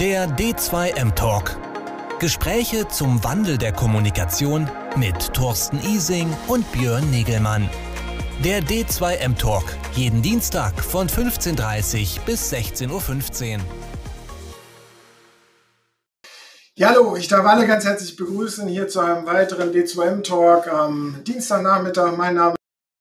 Der D2M Talk. Gespräche zum Wandel der Kommunikation mit Thorsten Ising und Björn Negelmann. Der D2M Talk. Jeden Dienstag von 15.30 Uhr bis 16.15 Uhr. Ja, hallo, ich darf alle ganz herzlich begrüßen hier zu einem weiteren D2M Talk am Dienstagnachmittag. Mein Name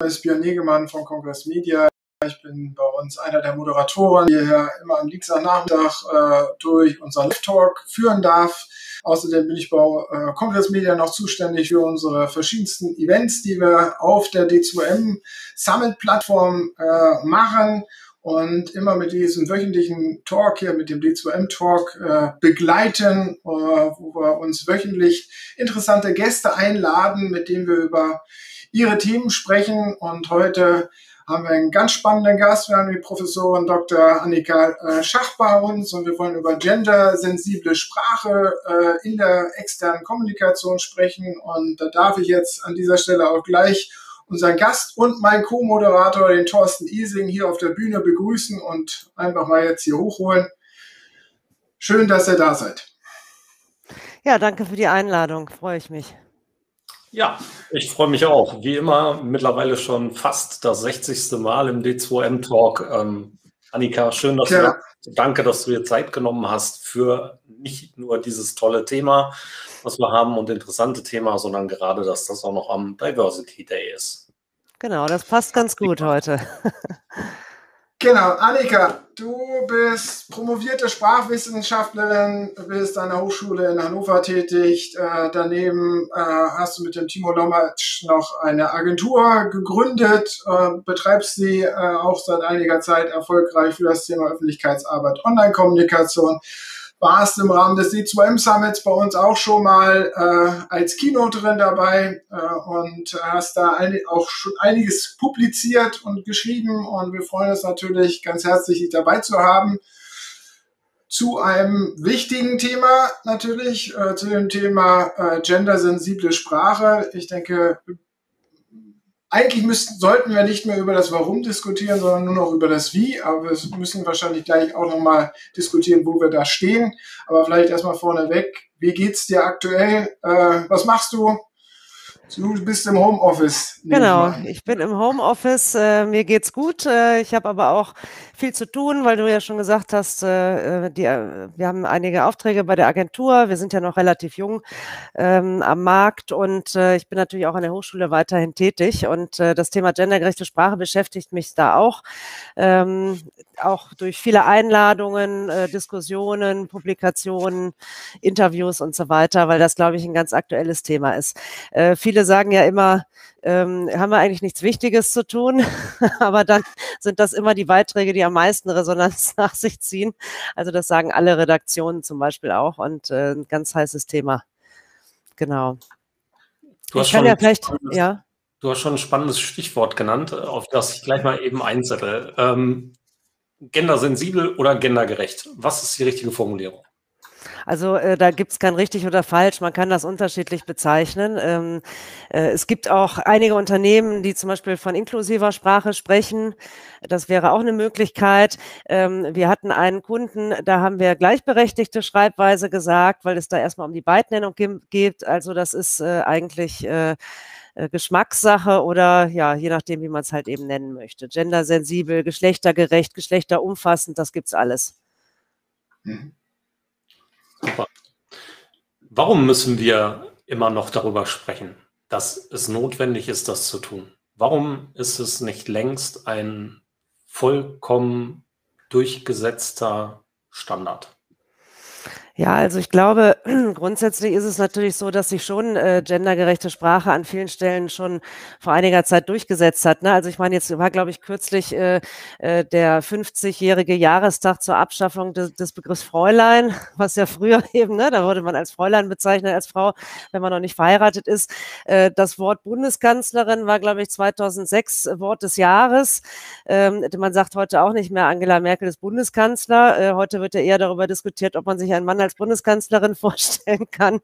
ist Björn Negemann von Congress Media. Ich bin bei uns einer der Moderatoren, die hier immer am Dienstagnachmittag äh, durch unseren Live-Talk führen darf. Außerdem bin ich bei äh, Congress Media noch zuständig für unsere verschiedensten Events, die wir auf der D2M Summit Plattform äh, machen und immer mit diesem wöchentlichen Talk hier, mit dem D2M Talk äh, begleiten, äh, wo wir uns wöchentlich interessante Gäste einladen, mit denen wir über ihre Themen sprechen. Und heute haben wir einen ganz spannenden Gast. Wir haben die Professorin Dr. Annika äh, Schach bei uns und wir wollen über gendersensible Sprache äh, in der externen Kommunikation sprechen. Und da darf ich jetzt an dieser Stelle auch gleich unseren Gast und meinen Co-Moderator, den Thorsten Ising, hier auf der Bühne begrüßen und einfach mal jetzt hier hochholen. Schön, dass ihr da seid. Ja, danke für die Einladung. Freue ich mich. Ja, ich freue mich auch. Wie immer, mittlerweile schon fast das 60. Mal im D2M Talk. Ähm, Annika, schön, dass ja. du, danke, dass du dir Zeit genommen hast für nicht nur dieses tolle Thema, was wir haben und interessante Thema, sondern gerade, dass das auch noch am Diversity Day ist. Genau, das passt ganz gut heute. Genau, Annika, du bist promovierte Sprachwissenschaftlerin, bist an der Hochschule in Hannover tätig. Äh, daneben äh, hast du mit dem Timo Lomatsch noch eine Agentur gegründet, äh, betreibst sie äh, auch seit einiger Zeit erfolgreich für das Thema Öffentlichkeitsarbeit, Online-Kommunikation warst im Rahmen des D2M Summits bei uns auch schon mal äh, als Keynoterin dabei äh, und hast da ein, auch schon einiges publiziert und geschrieben und wir freuen uns natürlich ganz herzlich, dich dabei zu haben. Zu einem wichtigen Thema natürlich, äh, zu dem Thema äh, gendersensible Sprache. Ich denke, eigentlich müssten, sollten wir nicht mehr über das Warum diskutieren, sondern nur noch über das Wie. Aber wir müssen wahrscheinlich gleich auch nochmal diskutieren, wo wir da stehen. Aber vielleicht erstmal vorneweg. Wie geht's dir aktuell? Äh, was machst du? Du bist im Homeoffice. Genau, ich bin im Homeoffice. Äh, mir geht's gut. Äh, ich habe aber auch viel zu tun, weil du ja schon gesagt hast, äh, die, äh, wir haben einige Aufträge bei der Agentur. Wir sind ja noch relativ jung ähm, am Markt und äh, ich bin natürlich auch an der Hochschule weiterhin tätig. Und äh, das Thema gendergerechte Sprache beschäftigt mich da auch. Ähm, auch durch viele Einladungen, äh, Diskussionen, Publikationen, Interviews und so weiter, weil das, glaube ich, ein ganz aktuelles Thema ist. Äh, viele sagen ja immer, ähm, haben wir eigentlich nichts Wichtiges zu tun, aber dann sind das immer die Beiträge, die am meisten Resonanz nach sich ziehen. Also das sagen alle Redaktionen zum Beispiel auch und äh, ein ganz heißes Thema. Genau. Du hast, schon, ja vielleicht, ja. du hast schon ein spannendes Stichwort genannt, auf das ich gleich mal eben einsetze. Ähm, gendersensibel oder gendergerecht? Was ist die richtige Formulierung? Also äh, da gibt es kein richtig oder falsch, man kann das unterschiedlich bezeichnen. Ähm, äh, es gibt auch einige Unternehmen, die zum Beispiel von inklusiver Sprache sprechen. Das wäre auch eine Möglichkeit. Ähm, wir hatten einen Kunden, da haben wir gleichberechtigte Schreibweise gesagt, weil es da erstmal um die Beidnennung geht. Also das ist äh, eigentlich äh, äh, Geschmackssache oder ja, je nachdem, wie man es halt eben nennen möchte. Gendersensibel, geschlechtergerecht, geschlechterumfassend, das gibt's alles. Mhm. Super. Warum müssen wir immer noch darüber sprechen, dass es notwendig ist, das zu tun? Warum ist es nicht längst ein vollkommen durchgesetzter Standard? Ja, also ich glaube, grundsätzlich ist es natürlich so, dass sich schon äh, gendergerechte Sprache an vielen Stellen schon vor einiger Zeit durchgesetzt hat. Ne? Also ich meine, jetzt war, glaube ich, kürzlich äh, äh, der 50-jährige Jahrestag zur Abschaffung des, des Begriffs Fräulein, was ja früher eben, ne, da wurde man als Fräulein bezeichnet, als Frau, wenn man noch nicht verheiratet ist. Äh, das Wort Bundeskanzlerin war, glaube ich, 2006 Wort des Jahres. Ähm, man sagt heute auch nicht mehr, Angela Merkel ist Bundeskanzler. Äh, heute wird ja eher darüber diskutiert, ob man sich einen Mann als Bundeskanzlerin vorstellen kann.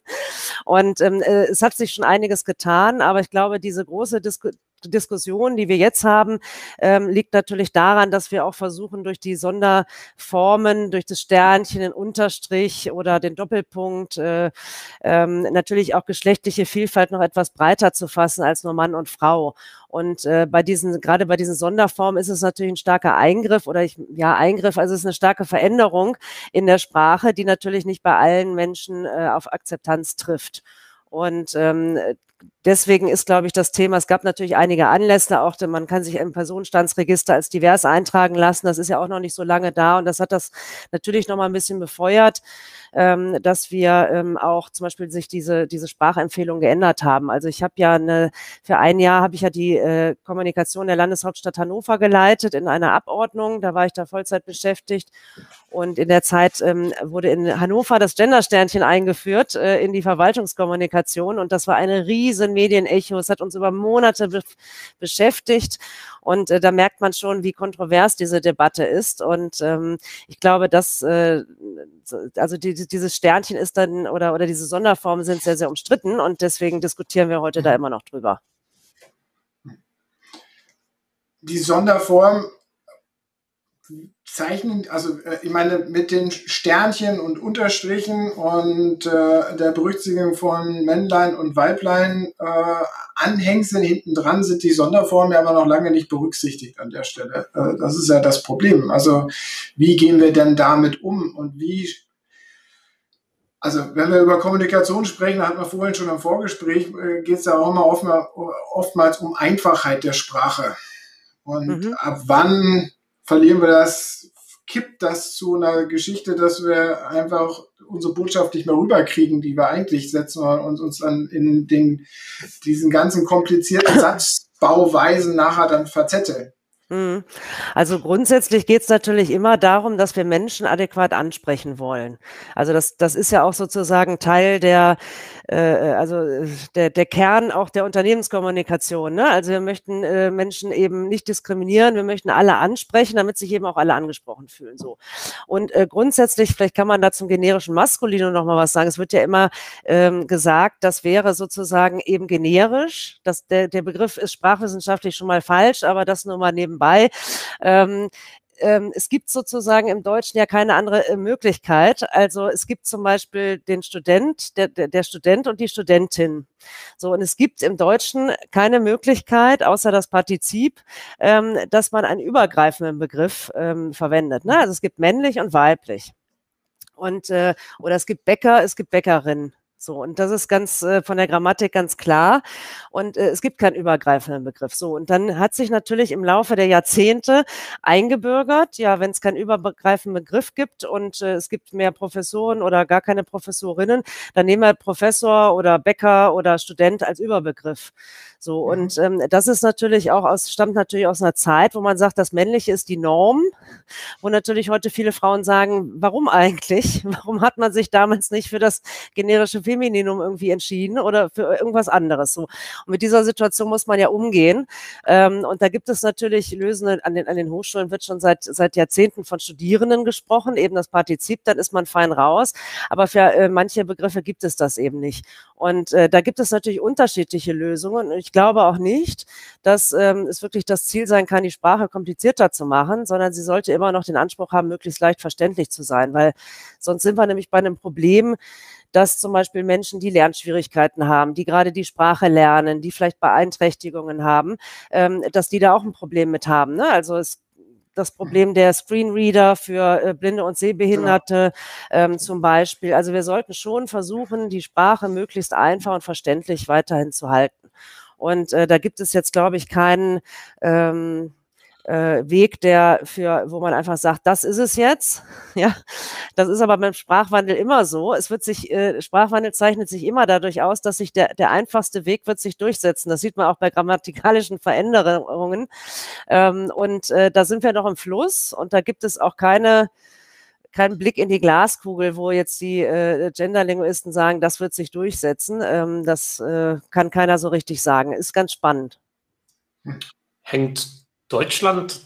Und ähm, äh, es hat sich schon einiges getan, aber ich glaube, diese große Disku Diskussion, die wir jetzt haben, ähm, liegt natürlich daran, dass wir auch versuchen, durch die Sonderformen, durch das Sternchen, den Unterstrich oder den Doppelpunkt, äh, ähm, natürlich auch geschlechtliche Vielfalt noch etwas breiter zu fassen als nur Mann und Frau. Und äh, bei diesen, gerade bei diesen Sonderformen ist es natürlich ein starker Eingriff oder ich, ja, Eingriff, also es ist eine starke Veränderung in der Sprache, die natürlich nicht bei allen Menschen äh, auf Akzeptanz trifft. Und ähm, deswegen ist, glaube ich, das Thema, es gab natürlich einige Anlässe, auch man kann sich im Personenstandsregister als divers eintragen lassen. Das ist ja auch noch nicht so lange da und das hat das natürlich noch mal ein bisschen befeuert, ähm, dass wir ähm, auch zum Beispiel sich diese, diese Sprachempfehlung geändert haben. Also ich habe ja eine, für ein Jahr habe ich ja die äh, Kommunikation der Landeshauptstadt Hannover geleitet in einer Abordnung. Da war ich da Vollzeit beschäftigt und in der Zeit ähm, wurde in Hannover das Gendersternchen eingeführt äh, in die Verwaltungskommunikation und das war eine riesen Medienecho. Es hat uns über Monate be beschäftigt und äh, da merkt man schon, wie kontrovers diese Debatte ist. Und ähm, ich glaube, dass äh, also die, dieses Sternchen ist dann oder, oder diese Sonderformen sind sehr, sehr umstritten und deswegen diskutieren wir heute da immer noch drüber. Die Sonderform zeichnen, also äh, ich meine, mit den Sternchen und Unterstrichen und äh, der Berücksichtigung von Männlein und Weiblein äh, Anhängseln hinten dran sind die Sonderformen ja aber noch lange nicht berücksichtigt an der Stelle. Äh, das ist ja das Problem. Also wie gehen wir denn damit um und wie also wenn wir über Kommunikation sprechen, da hat man vorhin schon im Vorgespräch, äh, geht es ja auch immer oftmals um Einfachheit der Sprache. Und mhm. ab wann verlieren wir das, kippt das zu einer Geschichte, dass wir einfach unsere Botschaft nicht mehr rüberkriegen, die wir eigentlich setzen und uns dann in den, diesen ganzen komplizierten Satzbauweisen nachher dann verzetteln. Mhm. Also grundsätzlich geht es natürlich immer darum, dass wir Menschen adäquat ansprechen wollen. Also das, das ist ja auch sozusagen Teil der, äh, also der, der Kern auch der Unternehmenskommunikation. Ne? Also wir möchten äh, Menschen eben nicht diskriminieren, wir möchten alle ansprechen, damit sich eben auch alle angesprochen fühlen. So. Und äh, grundsätzlich, vielleicht kann man da zum generischen Maskulino noch mal was sagen. Es wird ja immer ähm, gesagt, das wäre sozusagen eben generisch. Das, der, der Begriff ist sprachwissenschaftlich schon mal falsch, aber das nur mal neben nebenbei. Ähm, ähm, es gibt sozusagen im Deutschen ja keine andere äh, Möglichkeit. Also es gibt zum Beispiel den Student, der, der, der Student und die Studentin. So, und es gibt im Deutschen keine Möglichkeit, außer das Partizip, ähm, dass man einen übergreifenden Begriff ähm, verwendet. Ne? Also es gibt männlich und weiblich. Und, äh, oder es gibt Bäcker, es gibt Bäckerin. So, und das ist ganz äh, von der Grammatik ganz klar. Und äh, es gibt keinen übergreifenden Begriff. So, und dann hat sich natürlich im Laufe der Jahrzehnte eingebürgert, ja, wenn es keinen übergreifenden Begriff gibt und äh, es gibt mehr Professoren oder gar keine Professorinnen, dann nehmen wir Professor oder Bäcker oder Student als Überbegriff. So, mhm. und ähm, das ist natürlich auch aus, stammt natürlich aus einer Zeit, wo man sagt, das Männliche ist die Norm, wo natürlich heute viele Frauen sagen, warum eigentlich? Warum hat man sich damals nicht für das generische Femininum irgendwie entschieden oder für irgendwas anderes? So. Und mit dieser Situation muss man ja umgehen. Ähm, und da gibt es natürlich Lösungen, an den, an den Hochschulen wird schon seit, seit Jahrzehnten von Studierenden gesprochen, eben das Partizip, dann ist man fein raus. Aber für äh, manche Begriffe gibt es das eben nicht. Und äh, da gibt es natürlich unterschiedliche Lösungen. Und ich glaube auch nicht, dass ähm, es wirklich das Ziel sein kann, die Sprache komplizierter zu machen, sondern sie sollte immer noch den Anspruch haben, möglichst leicht verständlich zu sein, weil sonst sind wir nämlich bei einem Problem, dass zum Beispiel Menschen, die Lernschwierigkeiten haben, die gerade die Sprache lernen, die vielleicht Beeinträchtigungen haben, ähm, dass die da auch ein Problem mit haben. Ne? Also es das Problem der Screenreader für äh, Blinde und Sehbehinderte genau. ähm, zum Beispiel. Also wir sollten schon versuchen, die Sprache möglichst einfach und verständlich weiterhin zu halten. Und äh, da gibt es jetzt, glaube ich, keinen ähm, äh, Weg, der für, wo man einfach sagt, das ist es jetzt. Ja, das ist aber beim Sprachwandel immer so. Es wird sich, äh, Sprachwandel zeichnet sich immer dadurch aus, dass sich der, der einfachste Weg wird sich durchsetzen. Das sieht man auch bei grammatikalischen Veränderungen. Ähm, und äh, da sind wir noch im Fluss und da gibt es auch keine, keinen Blick in die Glaskugel, wo jetzt die äh, Genderlinguisten sagen, das wird sich durchsetzen. Ähm, das äh, kann keiner so richtig sagen. Ist ganz spannend. Hängt Deutschland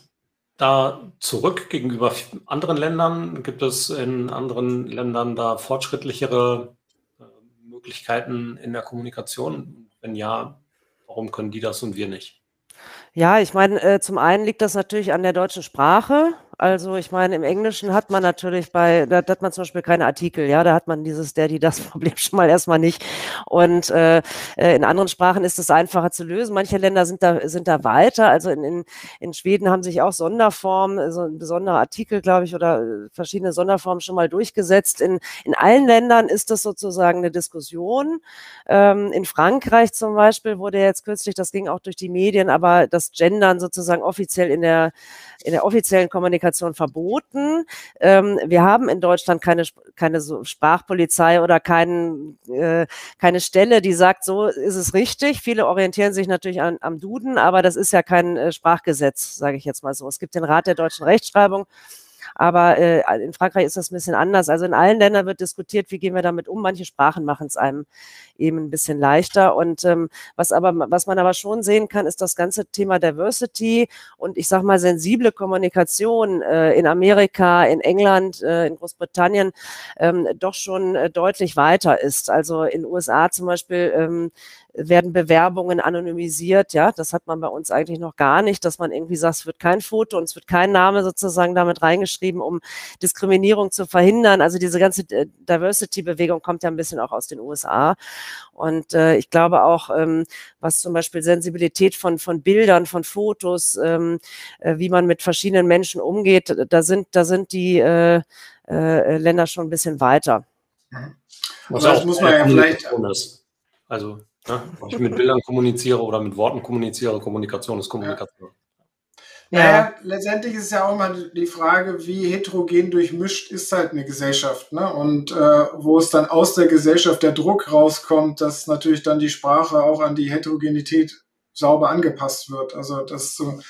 da zurück gegenüber anderen Ländern? Gibt es in anderen Ländern da fortschrittlichere äh, Möglichkeiten in der Kommunikation? Wenn ja, warum können die das und wir nicht? Ja, ich meine, äh, zum einen liegt das natürlich an der deutschen Sprache. Also ich meine, im Englischen hat man natürlich bei, da, hat man zum Beispiel keine Artikel, ja, da hat man dieses der, die, das Problem schon mal erstmal nicht. Und äh, äh, in anderen Sprachen ist es einfacher zu lösen. Manche Länder sind da, sind da weiter. Also in, in, in Schweden haben sich auch Sonderformen, so ein besonderer Artikel, glaube ich, oder äh, verschiedene Sonderformen schon mal durchgesetzt. In, in allen Ländern ist das sozusagen eine Diskussion. Ähm, in Frankreich zum Beispiel wurde jetzt kürzlich, das ging auch durch die Medien, aber das Gendern sozusagen offiziell in der, in der offiziellen Kommunikation Kommunikation verboten. Ähm, wir haben in Deutschland keine, keine so Sprachpolizei oder kein, äh, keine Stelle, die sagt, so ist es richtig. Viele orientieren sich natürlich an, am Duden, aber das ist ja kein äh, Sprachgesetz, sage ich jetzt mal so. Es gibt den Rat der deutschen Rechtschreibung. Aber äh, in Frankreich ist das ein bisschen anders. Also in allen Ländern wird diskutiert, wie gehen wir damit um. Manche Sprachen machen es einem eben ein bisschen leichter. Und ähm, was aber, was man aber schon sehen kann, ist das ganze Thema Diversity und ich sage mal sensible Kommunikation äh, in Amerika, in England, äh, in Großbritannien ähm, doch schon äh, deutlich weiter ist. Also in USA zum Beispiel ähm, werden Bewerbungen anonymisiert. Ja, das hat man bei uns eigentlich noch gar nicht, dass man irgendwie sagt, es wird kein Foto und es wird kein Name sozusagen damit reingeschrieben, um Diskriminierung zu verhindern. Also diese ganze äh, Diversity-Bewegung kommt ja ein bisschen auch aus den USA. Und äh, ich glaube auch, ähm, was zum Beispiel Sensibilität von, von Bildern, von Fotos, ähm, äh, wie man mit verschiedenen Menschen umgeht, da sind, da sind die äh, äh, Länder schon ein bisschen weiter. Mhm. Was auch muss man ja vielleicht. Also ja, ob ich mit Bildern kommuniziere oder mit Worten kommuniziere, Kommunikation ist Kommunikation. Ja. Naja, letztendlich ist ja auch mal die Frage, wie heterogen durchmischt ist halt eine Gesellschaft. Ne? Und äh, wo es dann aus der Gesellschaft der Druck rauskommt, dass natürlich dann die Sprache auch an die Heterogenität sauber angepasst wird. Also das so, äh,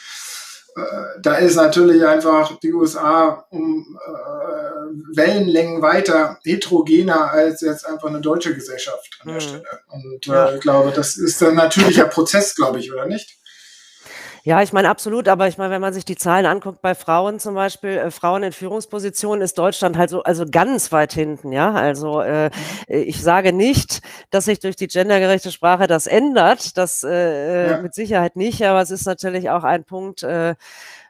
da ist natürlich einfach die USA um äh, Wellenlängen weiter heterogener als jetzt einfach eine deutsche Gesellschaft an der mhm. Stelle. Und äh, ich glaube, das ist ein natürlicher Prozess, glaube ich, oder nicht? Ja, ich meine absolut, aber ich meine, wenn man sich die Zahlen anguckt bei Frauen zum Beispiel, äh, Frauen in Führungspositionen ist Deutschland halt so also ganz weit hinten, ja. Also äh, ich sage nicht, dass sich durch die gendergerechte Sprache das ändert, das äh, ja. mit Sicherheit nicht, aber es ist natürlich auch ein Punkt, äh, äh,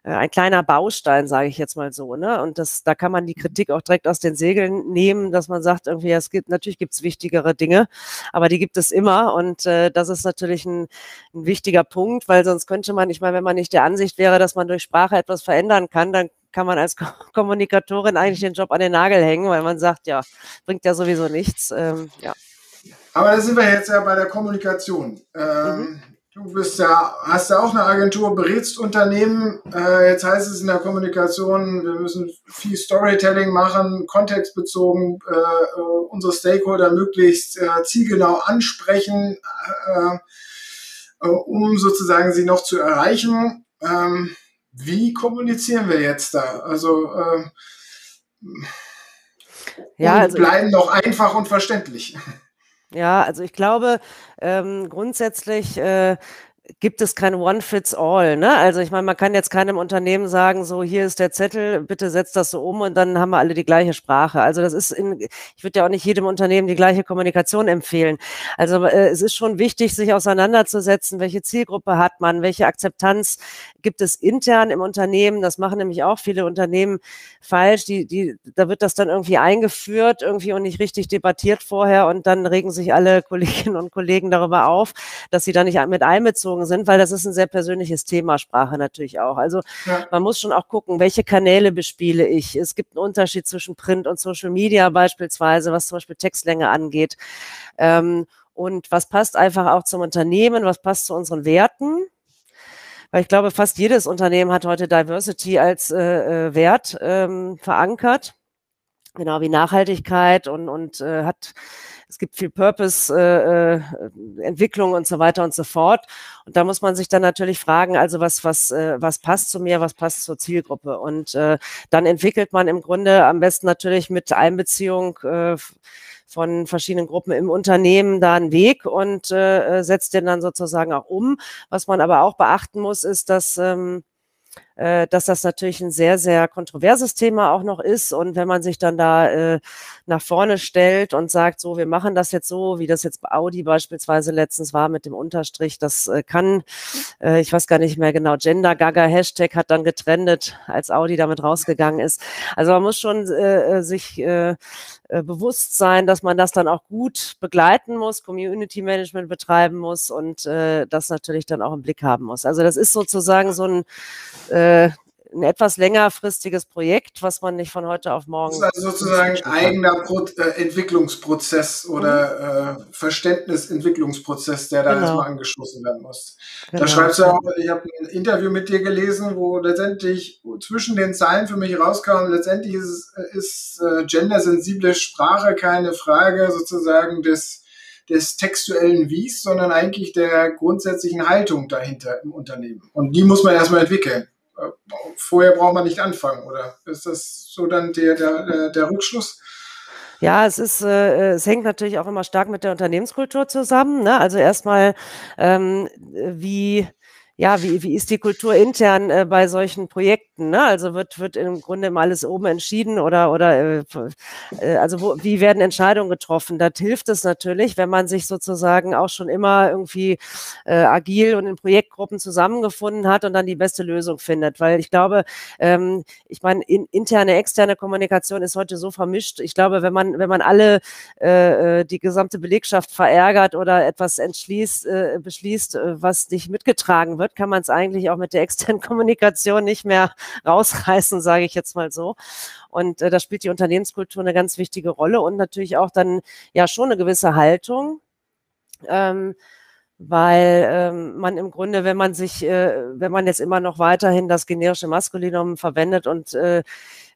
ein kleiner Baustein, sage ich jetzt mal so. Ne? Und das, da kann man die Kritik auch direkt aus den Segeln nehmen, dass man sagt, irgendwie, es gibt, natürlich gibt es wichtigere Dinge, aber die gibt es immer. Und äh, das ist natürlich ein, ein wichtiger Punkt, weil sonst könnte man, ich meine, wenn man nicht der Ansicht wäre, dass man durch Sprache etwas verändern kann, dann kann man als Kommunikatorin eigentlich den Job an den Nagel hängen, weil man sagt, ja, bringt ja sowieso nichts. Ähm, ja. Aber da sind wir jetzt ja bei der Kommunikation. Ähm, mhm. Du bist ja, hast ja auch eine Agentur, berätst Unternehmen. Äh, jetzt heißt es in der Kommunikation, wir müssen viel Storytelling machen, kontextbezogen, äh, äh, unsere Stakeholder möglichst äh, zielgenau ansprechen, äh, äh, um sozusagen sie noch zu erreichen. Ähm, wie kommunizieren wir jetzt da? Also, ja, also bleiben doch einfach und verständlich. Ja, also ich glaube, ähm, grundsätzlich äh, gibt es kein One-Fits-All. Ne? Also ich meine, man kann jetzt keinem Unternehmen sagen, so hier ist der Zettel, bitte setzt das so um und dann haben wir alle die gleiche Sprache. Also das ist, in, ich würde ja auch nicht jedem Unternehmen die gleiche Kommunikation empfehlen. Also äh, es ist schon wichtig, sich auseinanderzusetzen, welche Zielgruppe hat man, welche Akzeptanz gibt es intern im Unternehmen. Das machen nämlich auch viele Unternehmen falsch. Die, die, da wird das dann irgendwie eingeführt irgendwie und nicht richtig debattiert vorher und dann regen sich alle Kolleginnen und Kollegen darüber auf, dass sie da nicht mit einbezogen einbezogen sind, weil das ist ein sehr persönliches Thema, Sprache natürlich auch. Also ja. man muss schon auch gucken, welche Kanäle bespiele ich. Es gibt einen Unterschied zwischen Print und Social Media beispielsweise, was zum Beispiel Textlänge angeht. Ähm, und was passt einfach auch zum Unternehmen, was passt zu unseren Werten. Weil ich glaube, fast jedes Unternehmen hat heute Diversity als äh, äh Wert ähm, verankert genau wie Nachhaltigkeit und, und äh, hat es gibt viel Purpose-Entwicklung äh, äh und so weiter und so fort. Und da muss man sich dann natürlich fragen, also was, was, äh, was passt zu mir, was passt zur Zielgruppe. Und äh, dann entwickelt man im Grunde am besten natürlich mit Einbeziehung äh, von verschiedenen Gruppen im Unternehmen da einen Weg und äh, setzt den dann sozusagen auch um. Was man aber auch beachten muss, ist, dass ähm, äh, dass das natürlich ein sehr, sehr kontroverses Thema auch noch ist. Und wenn man sich dann da äh, nach vorne stellt und sagt, so, wir machen das jetzt so, wie das jetzt bei Audi beispielsweise letztens war mit dem Unterstrich, das äh, kann, äh, ich weiß gar nicht mehr genau, Gender Gaga Hashtag hat dann getrendet, als Audi damit rausgegangen ist. Also man muss schon äh, äh sich äh, äh, bewusst sein, dass man das dann auch gut begleiten muss, Community Management betreiben muss und äh, das natürlich dann auch im Blick haben muss. Also das ist sozusagen so ein äh, ein etwas längerfristiges Projekt, was man nicht von heute auf morgen. Das ist also sozusagen ein eigener Pro äh, Entwicklungsprozess oder mhm. äh, Verständnisentwicklungsprozess, der da genau. erstmal angeschlossen werden muss. Genau. Da schreibst du auch, ich habe ein Interview mit dir gelesen, wo letztendlich zwischen den Zeilen für mich rauskam, letztendlich ist, ist äh, gendersensible Sprache keine Frage sozusagen des des textuellen Wies, sondern eigentlich der grundsätzlichen Haltung dahinter im Unternehmen. Und die muss man erstmal entwickeln. Äh, vorher braucht man nicht anfangen, oder ist das so dann der, der, der Rückschluss? Ja, es ist, äh, es hängt natürlich auch immer stark mit der Unternehmenskultur zusammen. Ne? Also erstmal, ähm, wie ja, wie, wie ist die Kultur intern äh, bei solchen Projekten? Ne? Also wird, wird im Grunde immer alles oben entschieden oder, oder äh, äh, also wo, wie werden Entscheidungen getroffen? Da hilft es natürlich, wenn man sich sozusagen auch schon immer irgendwie äh, agil und in Projektgruppen zusammengefunden hat und dann die beste Lösung findet. Weil ich glaube, ähm, ich meine, in, interne, externe Kommunikation ist heute so vermischt. Ich glaube, wenn man, wenn man alle äh, äh die gesamte Belegschaft verärgert oder etwas entschließt, äh, beschließt, äh, was nicht mitgetragen wird, wird, kann man es eigentlich auch mit der externen Kommunikation nicht mehr rausreißen, sage ich jetzt mal so. Und äh, da spielt die Unternehmenskultur eine ganz wichtige Rolle und natürlich auch dann ja schon eine gewisse Haltung. Ähm, weil ähm, man im Grunde, wenn man sich, äh, wenn man jetzt immer noch weiterhin das generische Maskulinum verwendet und äh,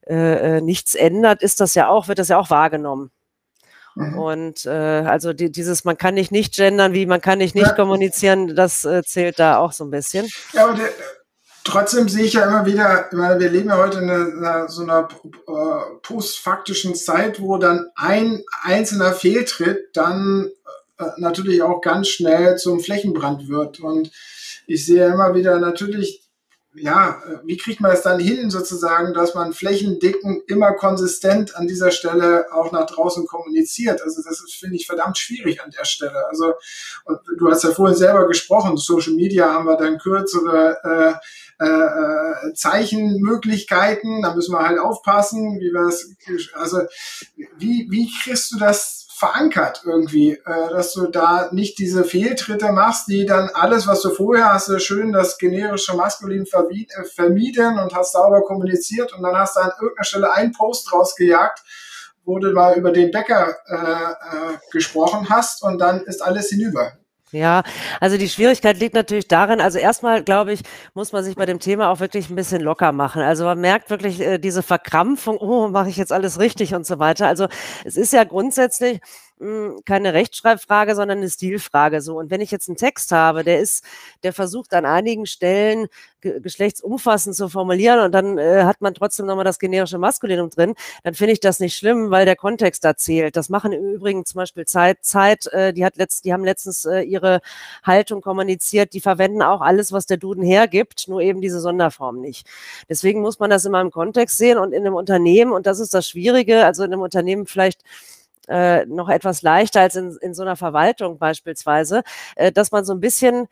äh, nichts ändert, ist das ja auch, wird das ja auch wahrgenommen. Mhm. Und äh, also die, dieses, man kann nicht nicht gendern, wie man kann nicht nicht ja. kommunizieren, das äh, zählt da auch so ein bisschen. Ja, aber der, trotzdem sehe ich ja immer wieder, ich meine, wir leben ja heute in einer, in einer so einer äh, postfaktischen Zeit, wo dann ein einzelner Fehltritt dann äh, natürlich auch ganz schnell zum Flächenbrand wird. Und ich sehe immer wieder natürlich ja, wie kriegt man es dann hin, sozusagen, dass man flächendeckend immer konsistent an dieser Stelle auch nach draußen kommuniziert? Also das finde ich, verdammt schwierig an der Stelle. Also, und du hast ja vorhin selber gesprochen, Social Media haben wir dann kürzere äh, äh, Zeichenmöglichkeiten, da müssen wir halt aufpassen, wie wir es, also wie, wie kriegst du das verankert irgendwie, äh, dass du da nicht diese Fehltritte machst, die dann alles, was du vorher hast, schön das generische Maskulin äh, vermieden und hast sauber kommuniziert und dann hast du an irgendeiner Stelle einen Post rausgejagt, wo du mal über den Bäcker äh, äh, gesprochen hast und dann ist alles hinüber. Ja, also die Schwierigkeit liegt natürlich darin, also erstmal, glaube ich, muss man sich bei dem Thema auch wirklich ein bisschen locker machen. Also man merkt wirklich äh, diese Verkrampfung, oh, mache ich jetzt alles richtig und so weiter. Also es ist ja grundsätzlich, hm, keine Rechtschreibfrage, sondern eine Stilfrage. So. Und wenn ich jetzt einen Text habe, der ist, der versucht an einigen Stellen ge geschlechtsumfassend zu formulieren und dann äh, hat man trotzdem nochmal das generische Maskulinum drin, dann finde ich das nicht schlimm, weil der Kontext da zählt. Das machen im Übrigen zum Beispiel Zeit, Zeit, äh, die hat letzt, die haben letztens äh, ihre Haltung kommuniziert, die verwenden auch alles, was der Duden hergibt, nur eben diese Sonderform nicht. Deswegen muss man das immer im Kontext sehen und in einem Unternehmen, und das ist das Schwierige, also in einem Unternehmen vielleicht äh, noch etwas leichter als in, in so einer Verwaltung beispielsweise, äh, dass man so ein bisschen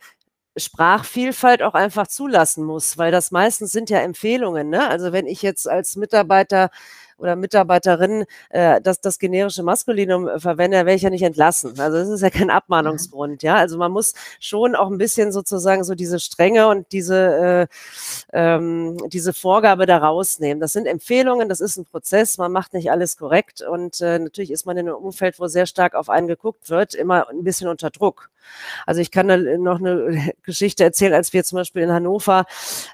Sprachvielfalt auch einfach zulassen muss, weil das meistens sind ja Empfehlungen. Ne? Also wenn ich jetzt als Mitarbeiter oder Mitarbeiterin äh, das, das generische Maskulinum äh, verwende, wäre ich ja nicht entlassen. Also das ist ja kein Abmahnungsgrund, ja. Also man muss schon auch ein bisschen sozusagen so diese Strenge und diese, äh, ähm, diese Vorgabe da rausnehmen. Das sind Empfehlungen, das ist ein Prozess, man macht nicht alles korrekt und äh, natürlich ist man in einem Umfeld, wo sehr stark auf einen geguckt wird, immer ein bisschen unter Druck. Also ich kann da noch eine Geschichte erzählen, als wir zum Beispiel in Hannover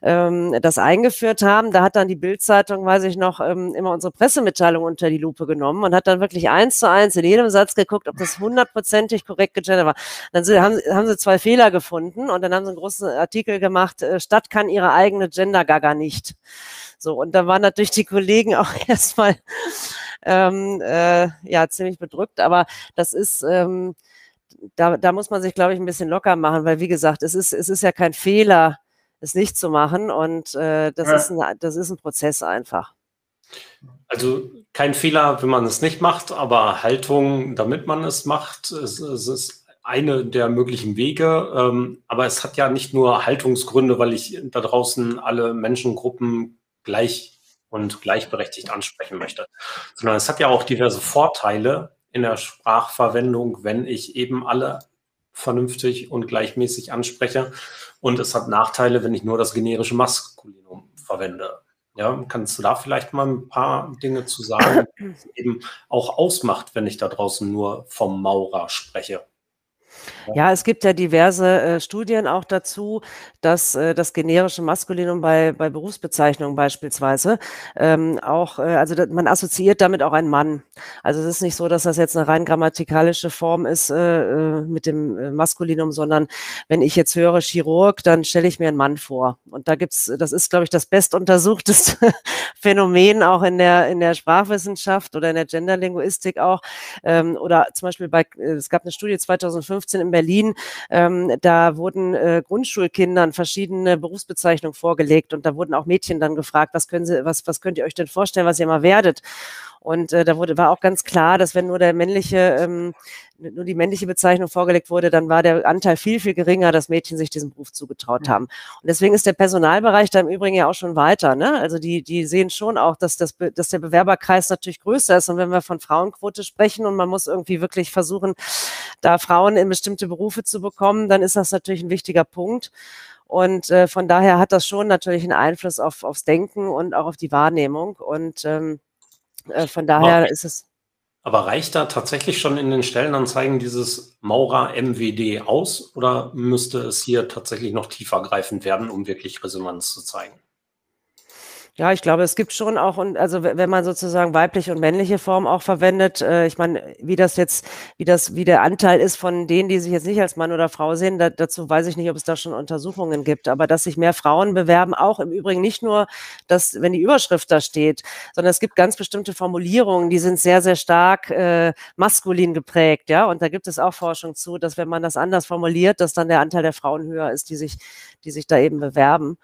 ähm, das eingeführt haben. Da hat dann die Bildzeitung, weiß ich noch, ähm, immer unsere Pressemitteilung unter die Lupe genommen und hat dann wirklich eins zu eins in jedem Satz geguckt, ob das hundertprozentig korrekt gegendert war. Dann haben, haben sie zwei Fehler gefunden und dann haben sie einen großen Artikel gemacht, äh, Stadt kann ihre eigene Gender-Gaga nicht. So, und da waren natürlich die Kollegen auch erstmal ähm, äh, ja ziemlich bedrückt, aber das ist ähm, da, da muss man sich, glaube ich, ein bisschen locker machen, weil wie gesagt, es ist, es ist ja kein Fehler, es nicht zu machen. Und äh, das, ja. ist ein, das ist ein Prozess einfach. Also kein Fehler, wenn man es nicht macht, aber Haltung, damit man es macht, es, es ist eine der möglichen Wege. Ähm, aber es hat ja nicht nur Haltungsgründe, weil ich da draußen alle Menschengruppen gleich und gleichberechtigt ansprechen möchte, sondern es hat ja auch diverse Vorteile in der Sprachverwendung, wenn ich eben alle vernünftig und gleichmäßig anspreche. Und es hat Nachteile, wenn ich nur das generische Maskulinum verwende. Ja, kannst du da vielleicht mal ein paar Dinge zu sagen, was eben auch ausmacht, wenn ich da draußen nur vom Maurer spreche? Ja, es gibt ja diverse äh, Studien auch dazu, dass äh, das generische Maskulinum bei, bei Berufsbezeichnungen beispielsweise ähm, auch, äh, also man assoziiert damit auch einen Mann. Also es ist nicht so, dass das jetzt eine rein grammatikalische Form ist äh, äh mit dem äh, Maskulinum, sondern wenn ich jetzt höre Chirurg, dann stelle ich mir einen Mann vor. Und da gibt's, das ist, glaube ich, das bestuntersuchteste Phänomen auch in der, in der Sprachwissenschaft oder in der Genderlinguistik auch. Ähm, oder zum Beispiel bei, es gab eine Studie 2015 in Berlin, ähm, da wurden äh, Grundschulkindern verschiedene Berufsbezeichnungen vorgelegt und da wurden auch Mädchen dann gefragt, was können sie, was, was könnt ihr euch denn vorstellen, was ihr mal werdet? Und äh, da wurde, war auch ganz klar, dass wenn nur der männliche, ähm, nur die männliche Bezeichnung vorgelegt wurde, dann war der Anteil viel, viel geringer, dass Mädchen sich diesen Beruf zugetraut haben. Und deswegen ist der Personalbereich da im Übrigen ja auch schon weiter. Ne? Also die, die sehen schon auch, dass, das, dass der Bewerberkreis natürlich größer ist. Und wenn wir von Frauenquote sprechen und man muss irgendwie wirklich versuchen, da Frauen in bestimmte Berufe zu bekommen, dann ist das natürlich ein wichtiger Punkt. Und äh, von daher hat das schon natürlich einen Einfluss auf, aufs Denken und auch auf die Wahrnehmung. Und ähm, äh, von daher ist es. Aber reicht da tatsächlich schon in den Stellenanzeigen dieses Maurer MWD aus oder müsste es hier tatsächlich noch tiefer greifend werden, um wirklich Resonanz zu zeigen? Ja, ich glaube, es gibt schon auch, und also wenn man sozusagen weibliche und männliche Form auch verwendet, äh, ich meine, wie das jetzt, wie das, wie der Anteil ist von denen, die sich jetzt nicht als Mann oder Frau sehen, da, dazu weiß ich nicht, ob es da schon Untersuchungen gibt, aber dass sich mehr Frauen bewerben, auch im Übrigen nicht nur, dass, wenn die Überschrift da steht, sondern es gibt ganz bestimmte Formulierungen, die sind sehr, sehr stark äh, maskulin geprägt, ja, und da gibt es auch Forschung zu, dass wenn man das anders formuliert, dass dann der Anteil der Frauen höher ist, die sich, die sich da eben bewerben.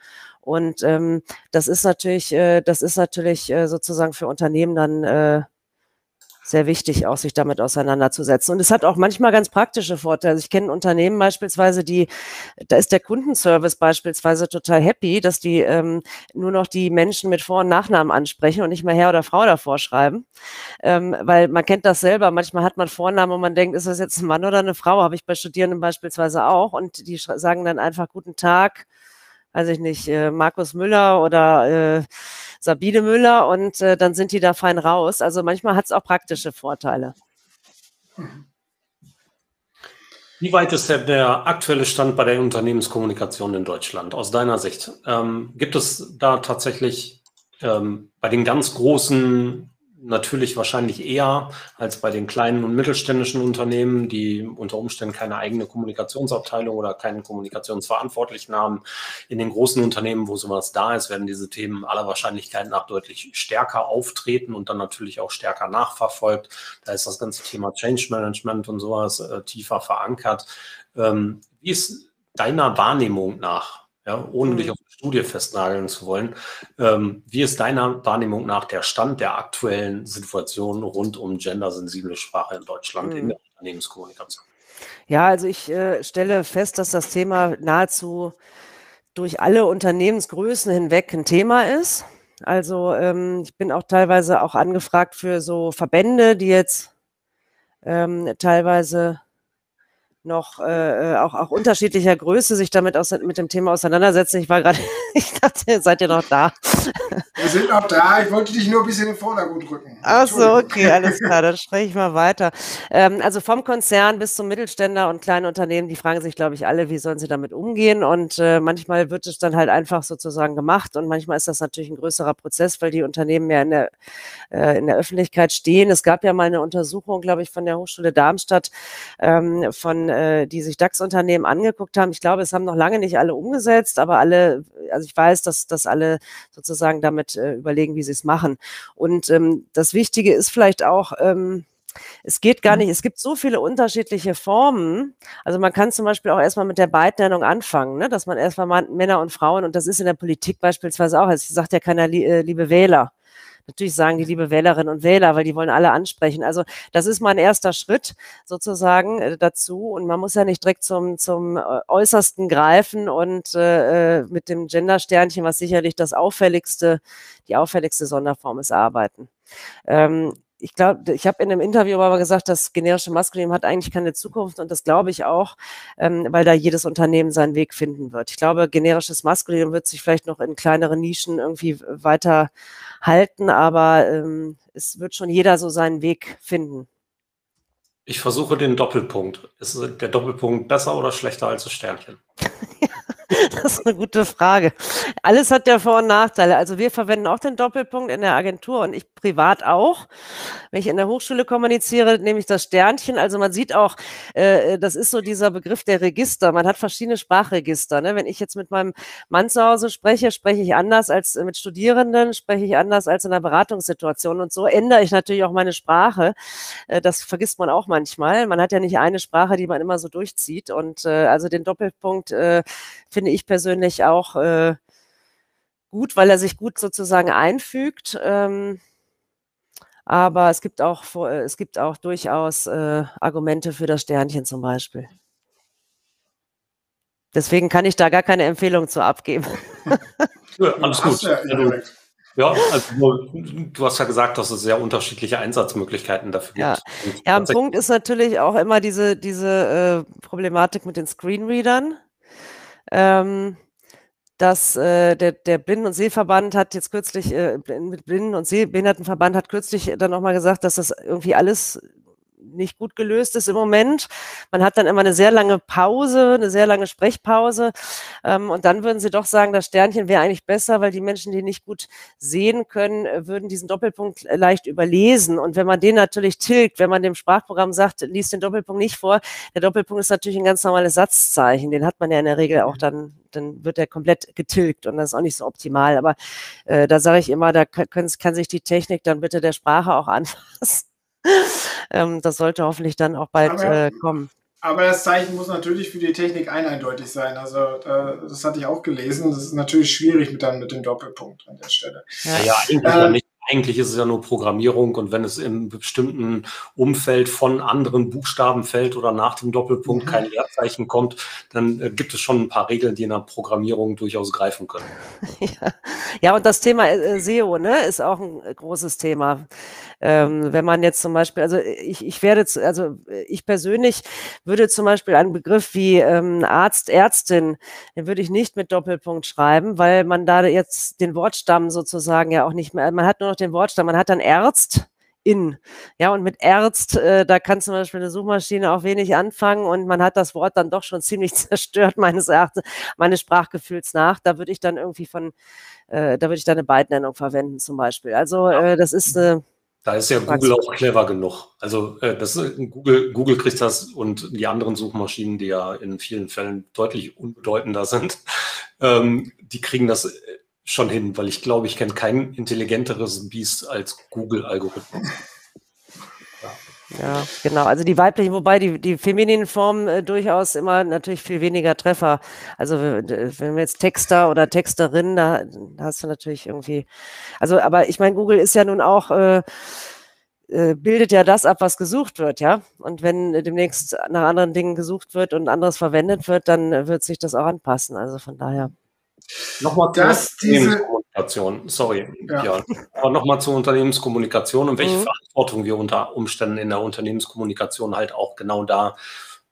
Und ähm, das ist natürlich, äh, das ist natürlich äh, sozusagen für Unternehmen dann äh, sehr wichtig, auch sich damit auseinanderzusetzen. Und es hat auch manchmal ganz praktische Vorteile. Also ich kenne Unternehmen beispielsweise, die, da ist der Kundenservice beispielsweise total happy, dass die ähm, nur noch die Menschen mit Vor- und Nachnamen ansprechen und nicht mehr Herr oder Frau davor schreiben. Ähm, weil man kennt das selber. Manchmal hat man Vornamen und man denkt, ist das jetzt ein Mann oder eine Frau? Habe ich bei Studierenden beispielsweise auch. Und die sagen dann einfach guten Tag, weiß ich nicht, äh, Markus Müller oder äh, Sabine Müller und äh, dann sind die da fein raus. Also manchmal hat es auch praktische Vorteile. Wie weit ist denn der aktuelle Stand bei der Unternehmenskommunikation in Deutschland aus deiner Sicht? Ähm, gibt es da tatsächlich ähm, bei den ganz großen natürlich wahrscheinlich eher als bei den kleinen und mittelständischen Unternehmen, die unter Umständen keine eigene Kommunikationsabteilung oder keinen Kommunikationsverantwortlichen haben. In den großen Unternehmen, wo sowas da ist, werden diese Themen aller Wahrscheinlichkeit nach deutlich stärker auftreten und dann natürlich auch stärker nachverfolgt. Da ist das ganze Thema Change Management und sowas äh, tiefer verankert. Ähm, wie ist deiner Wahrnehmung nach ja, ohne dich mhm. auf eine Studie festnageln zu wollen. Ähm, wie ist deiner Wahrnehmung nach der Stand der aktuellen Situation rund um gendersensible Sprache in Deutschland mhm. in der Unternehmenskommunikation? Ja, also ich äh, stelle fest, dass das Thema nahezu durch alle Unternehmensgrößen hinweg ein Thema ist. Also ähm, ich bin auch teilweise auch angefragt für so Verbände, die jetzt ähm, teilweise noch äh, äh, auch, auch unterschiedlicher Größe sich damit aus, mit dem Thema auseinandersetzen. Ich war gerade, ich dachte, seid ihr noch da? Wir sind noch da. Ich wollte dich nur ein bisschen in den Vordergrund rücken. Ach so, okay, alles klar. Dann spreche ich mal weiter. Ähm, also vom Konzern bis zum Mittelständler und kleinen Unternehmen, die fragen sich, glaube ich, alle, wie sollen sie damit umgehen? Und äh, manchmal wird es dann halt einfach sozusagen gemacht und manchmal ist das natürlich ein größerer Prozess, weil die Unternehmen mehr in der, äh, in der Öffentlichkeit stehen. Es gab ja mal eine Untersuchung, glaube ich, von der Hochschule Darmstadt ähm, von äh, die sich DAX-Unternehmen angeguckt haben. Ich glaube, es haben noch lange nicht alle umgesetzt, aber alle, also ich weiß, dass, dass alle sozusagen damit äh, überlegen, wie sie es machen. Und ähm, das Wichtige ist vielleicht auch, ähm, es geht gar nicht, es gibt so viele unterschiedliche Formen. Also man kann zum Beispiel auch erstmal mit der Beidnennung anfangen, ne? dass man erstmal Männer und Frauen, und das ist in der Politik beispielsweise auch, es sagt ja keiner äh, liebe Wähler. Natürlich sagen die liebe Wählerinnen und Wähler, weil die wollen alle ansprechen. Also das ist mein erster Schritt sozusagen äh, dazu. Und man muss ja nicht direkt zum, zum äh, Äußersten greifen und äh, mit dem Gender-Sternchen, was sicherlich das auffälligste, die auffälligste Sonderform ist, arbeiten. Ähm, ich glaube, ich habe in einem Interview aber gesagt, das generische Maskulinum hat eigentlich keine Zukunft und das glaube ich auch, ähm, weil da jedes Unternehmen seinen Weg finden wird. Ich glaube, generisches Maskulinum wird sich vielleicht noch in kleineren Nischen irgendwie weiter halten, aber ähm, es wird schon jeder so seinen Weg finden. Ich versuche den Doppelpunkt. Ist der Doppelpunkt besser oder schlechter als das Sternchen? Das ist eine gute Frage. Alles hat ja Vor- und Nachteile. Also wir verwenden auch den Doppelpunkt in der Agentur und ich privat auch. Wenn ich in der Hochschule kommuniziere, nehme ich das Sternchen. Also man sieht auch, äh, das ist so dieser Begriff der Register. Man hat verschiedene Sprachregister. Ne? Wenn ich jetzt mit meinem Mann zu Hause spreche, spreche ich anders als mit Studierenden, spreche ich anders als in einer Beratungssituation. Und so ändere ich natürlich auch meine Sprache. Äh, das vergisst man auch manchmal. Man hat ja nicht eine Sprache, die man immer so durchzieht. Und äh, also den Doppelpunkt äh, finde ich persönlich auch äh, gut, weil er sich gut sozusagen einfügt. Ähm, aber es gibt auch, äh, es gibt auch durchaus äh, Argumente für das Sternchen zum Beispiel. Deswegen kann ich da gar keine Empfehlung zu abgeben. Ja, alles gut. Ja, also du hast ja gesagt, dass es sehr unterschiedliche Einsatzmöglichkeiten dafür ja. gibt. ja, ein Punkt ist natürlich auch immer diese, diese äh, Problematik mit den Screenreadern ähm, dass äh, der, der Blinden- und Sehverband hat jetzt kürzlich, äh, mit Blinden- und Sehbehindertenverband hat kürzlich dann nochmal gesagt, dass das irgendwie alles nicht gut gelöst ist im Moment. Man hat dann immer eine sehr lange Pause, eine sehr lange Sprechpause. Ähm, und dann würden Sie doch sagen, das Sternchen wäre eigentlich besser, weil die Menschen, die nicht gut sehen können, würden diesen Doppelpunkt leicht überlesen. Und wenn man den natürlich tilgt, wenn man dem Sprachprogramm sagt, liest den Doppelpunkt nicht vor, der Doppelpunkt ist natürlich ein ganz normales Satzzeichen. Den hat man ja in der Regel auch dann, dann wird er komplett getilgt und das ist auch nicht so optimal. Aber äh, da sage ich immer, da kann, kann sich die Technik dann bitte der Sprache auch anpassen. Ähm, das sollte hoffentlich dann auch bald aber, äh, kommen. Aber das Zeichen muss natürlich für die Technik eindeutig sein. Also äh, das hatte ich auch gelesen. Das ist natürlich schwierig mit, dann, mit dem Doppelpunkt an der Stelle. Ja, ja eigentlich ähm, nicht eigentlich ist es ja nur Programmierung und wenn es im bestimmten Umfeld von anderen Buchstaben fällt oder nach dem Doppelpunkt mhm. kein Leerzeichen kommt, dann äh, gibt es schon ein paar Regeln, die in der Programmierung durchaus greifen können. Ja, ja und das Thema äh, SEO ne, ist auch ein äh, großes Thema. Ähm, wenn man jetzt zum Beispiel, also ich, ich werde, also ich persönlich würde zum Beispiel einen Begriff wie ähm, Arzt, Ärztin, den würde ich nicht mit Doppelpunkt schreiben, weil man da jetzt den Wortstamm sozusagen ja auch nicht mehr, man hat nur noch den Wortstamm, man hat dann Ärzt, in. Ja, und mit Ärzt, äh, da kann zum Beispiel eine Suchmaschine auch wenig anfangen und man hat das Wort dann doch schon ziemlich zerstört, meines Erachtens, meines Sprachgefühls nach. Da würde ich dann irgendwie von, äh, da würde ich dann eine Beidnennung verwenden zum Beispiel. Also äh, das ist eine da ist ja Google auch clever genug. Also äh, das, Google, Google kriegt das und die anderen Suchmaschinen, die ja in vielen Fällen deutlich unbedeutender sind, ähm, die kriegen das äh, schon hin, weil ich glaube, ich kenne kein intelligenteres Biest als Google-Algorithmus. Ja, genau. Also die weiblichen, wobei die, die femininen Formen äh, durchaus immer natürlich viel weniger Treffer. Also wenn wir jetzt Texter oder Texterin, da, da hast du natürlich irgendwie. Also, aber ich meine, Google ist ja nun auch äh, äh, bildet ja das ab, was gesucht wird, ja. Und wenn demnächst nach anderen Dingen gesucht wird und anderes verwendet wird, dann wird sich das auch anpassen. Also von daher. Nochmal zur Unternehmenskommunikation, sorry, ja. ja. Aber nochmal zur Unternehmenskommunikation und welche mhm. Verantwortung wir unter Umständen in der Unternehmenskommunikation halt auch genau da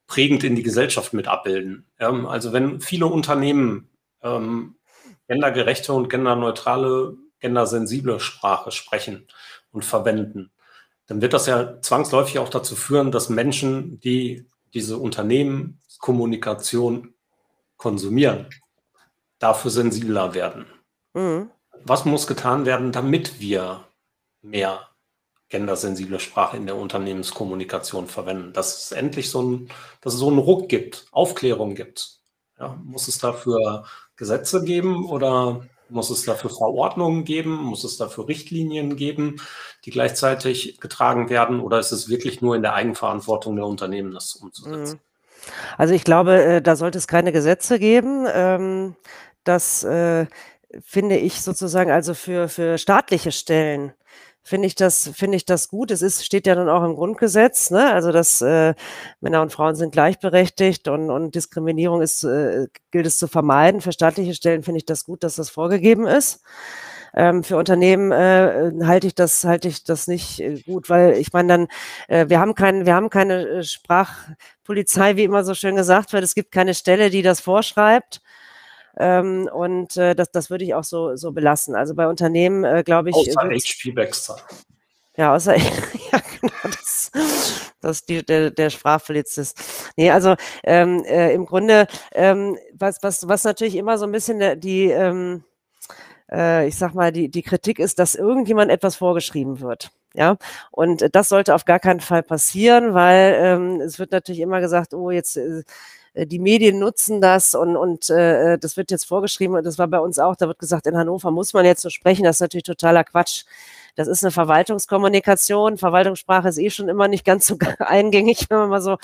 prägend in die Gesellschaft mit abbilden. Ähm, also wenn viele Unternehmen ähm, gendergerechte und genderneutrale, gendersensible Sprache sprechen und verwenden, dann wird das ja zwangsläufig auch dazu führen, dass Menschen, die diese Unternehmenskommunikation konsumieren, dafür sensibler werden. Mhm. Was muss getan werden, damit wir mehr gendersensible Sprache in der Unternehmenskommunikation verwenden? Dass es endlich so ein, dass es so einen Ruck gibt, Aufklärung gibt. Ja, muss es dafür Gesetze geben oder Muss es dafür Verordnungen geben? Muss es dafür Richtlinien geben, die gleichzeitig getragen werden? Oder ist es wirklich nur in der Eigenverantwortung der Unternehmen, das umzusetzen? Mhm. Also ich glaube, äh, da sollte es keine Gesetze geben. Das äh, finde ich sozusagen also für, für staatliche Stellen finde ich das, finde ich das gut. Es ist, steht ja dann auch im Grundgesetz, ne? Also dass äh, Männer und Frauen sind gleichberechtigt und, und Diskriminierung ist, äh, gilt es zu vermeiden. Für staatliche Stellen finde ich das gut, dass das vorgegeben ist. Ähm, für Unternehmen äh, halte ich das halte ich das nicht äh, gut, weil ich meine dann äh, wir haben keinen wir haben keine äh, Sprachpolizei, wie immer so schön gesagt wird. Es gibt keine Stelle, die das vorschreibt. Ähm, und äh, das, das würde ich auch so, so belassen. Also bei Unternehmen, äh, glaube ich. Außer HP Baxter. Ja, außer, ja, genau, das, das die, der, der Sprachpolizist. Nee, also ähm, äh, im Grunde, ähm, was, was, was natürlich immer so ein bisschen die, ähm, äh, ich sag mal, die, die Kritik ist, dass irgendjemand etwas vorgeschrieben wird. Ja, und das sollte auf gar keinen Fall passieren, weil ähm, es wird natürlich immer gesagt, oh, jetzt äh, äh, die Medien nutzen das und, und äh, das wird jetzt vorgeschrieben und das war bei uns auch, da wird gesagt, in Hannover muss man jetzt so sprechen, das ist natürlich totaler Quatsch. Das ist eine Verwaltungskommunikation. Verwaltungssprache ist eh schon immer nicht ganz so eingängig, wenn man mal so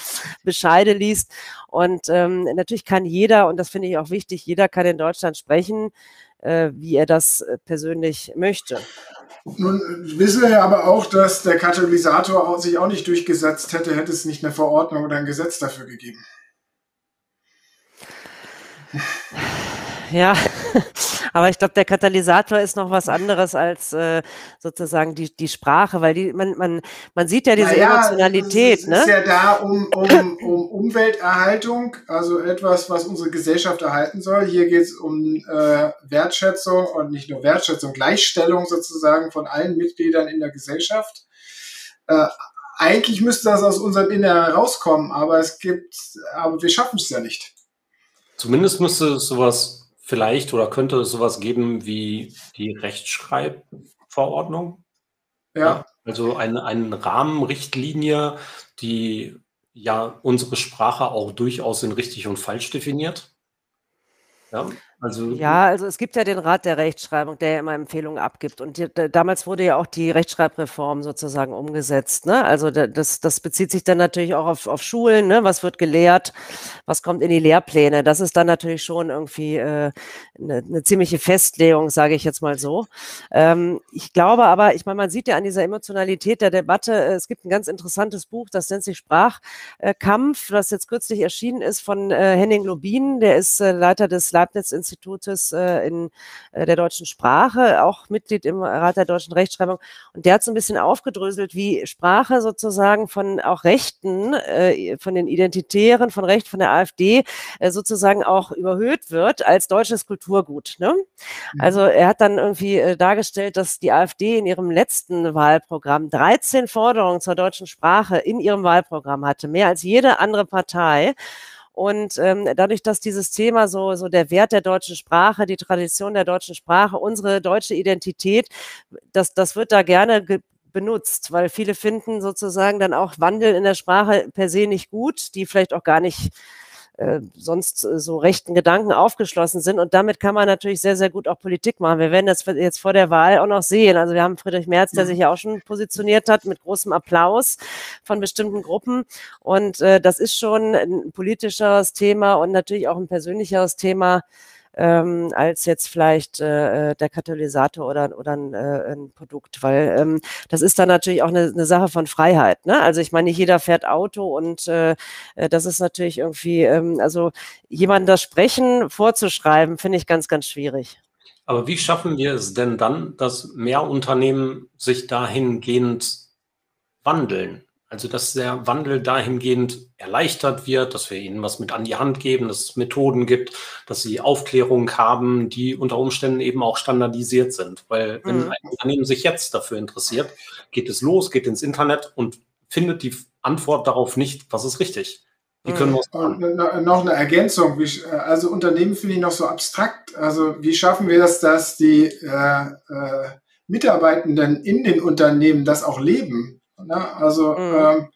Bescheide liest. Und ähm, natürlich kann jeder, und das finde ich auch wichtig, jeder kann in Deutschland sprechen, äh, wie er das äh, persönlich möchte. Nun wissen wir ja aber auch, dass der Katalysator sich auch nicht durchgesetzt hätte, hätte es nicht eine Verordnung oder ein Gesetz dafür gegeben. Ja, aber ich glaube, der Katalysator ist noch was anderes als äh, sozusagen die, die Sprache, weil die, man, man, man sieht ja diese naja, Emotionalität. Es ist, ne? ist ja da um, um, um Umwelterhaltung, also etwas, was unsere Gesellschaft erhalten soll. Hier geht es um äh, Wertschätzung und nicht nur Wertschätzung, Gleichstellung sozusagen von allen Mitgliedern in der Gesellschaft. Äh, eigentlich müsste das aus unserem Inneren herauskommen, aber es gibt, aber wir schaffen es ja nicht. Zumindest müsste es sowas vielleicht oder könnte es sowas geben wie die Rechtschreibverordnung. Ja. also eine, eine Rahmenrichtlinie, die ja unsere Sprache auch durchaus in richtig und falsch definiert. Ja, also, ja, also es gibt ja den Rat der Rechtschreibung, der ja immer Empfehlungen abgibt. Und die, damals wurde ja auch die Rechtschreibreform sozusagen umgesetzt. Ne? Also das, das bezieht sich dann natürlich auch auf, auf Schulen. Ne? Was wird gelehrt? Was kommt in die Lehrpläne? Das ist dann natürlich schon irgendwie äh, eine, eine ziemliche Festlegung, sage ich jetzt mal so. Ähm, ich glaube aber, ich meine, man sieht ja an dieser Emotionalität der Debatte, äh, es gibt ein ganz interessantes Buch, das nennt sich Sprachkampf, das jetzt kürzlich erschienen ist von äh, Henning Lobin, der ist äh, Leiter des Leibniz-Institutes äh, in äh, der deutschen Sprache, auch Mitglied im Rat der deutschen Rechtschreibung. Und der hat so ein bisschen aufgedröselt, wie Sprache sozusagen von auch Rechten, äh, von den Identitären, von Recht, von der AfD äh, sozusagen auch überhöht wird als deutsches Kulturgut. Ne? Mhm. Also er hat dann irgendwie äh, dargestellt, dass die AfD in ihrem letzten Wahlprogramm 13 Forderungen zur deutschen Sprache in ihrem Wahlprogramm hatte, mehr als jede andere Partei. Und ähm, dadurch, dass dieses Thema so, so der Wert der deutschen Sprache, die Tradition der deutschen Sprache, unsere deutsche Identität, das, das wird da gerne benutzt, weil viele finden sozusagen dann auch Wandel in der Sprache per se nicht gut, die vielleicht auch gar nicht äh, sonst äh, so rechten Gedanken aufgeschlossen sind. Und damit kann man natürlich sehr, sehr gut auch Politik machen. Wir werden das jetzt vor der Wahl auch noch sehen. Also wir haben Friedrich Merz, der sich ja auch schon positioniert hat mit großem Applaus von bestimmten Gruppen. Und äh, das ist schon ein politisches Thema und natürlich auch ein persönlicheres Thema ähm, als jetzt vielleicht äh, äh, der Katalysator oder, oder ein, äh, ein Produkt, weil ähm, das ist dann natürlich auch eine, eine Sache von Freiheit. Ne? Also ich meine, nicht jeder fährt Auto und äh, äh das ist natürlich irgendwie, ähm, also jemandem das Sprechen vorzuschreiben, finde ich ganz, ganz schwierig. Aber wie schaffen wir es denn dann, dass mehr Unternehmen sich dahingehend wandeln? Also, dass der Wandel dahingehend erleichtert wird, dass wir ihnen was mit an die Hand geben, dass es Methoden gibt, dass sie Aufklärung haben, die unter Umständen eben auch standardisiert sind. Weil wenn mhm. ein Unternehmen sich jetzt dafür interessiert, geht es los, geht ins Internet und findet die Antwort darauf nicht, was ist richtig. Wie können wir es machen? Noch eine Ergänzung. Also Unternehmen finde ich noch so abstrakt. Also wie schaffen wir es, dass die äh, äh, Mitarbeitenden in den Unternehmen das auch leben? Ne? Also mhm. ähm,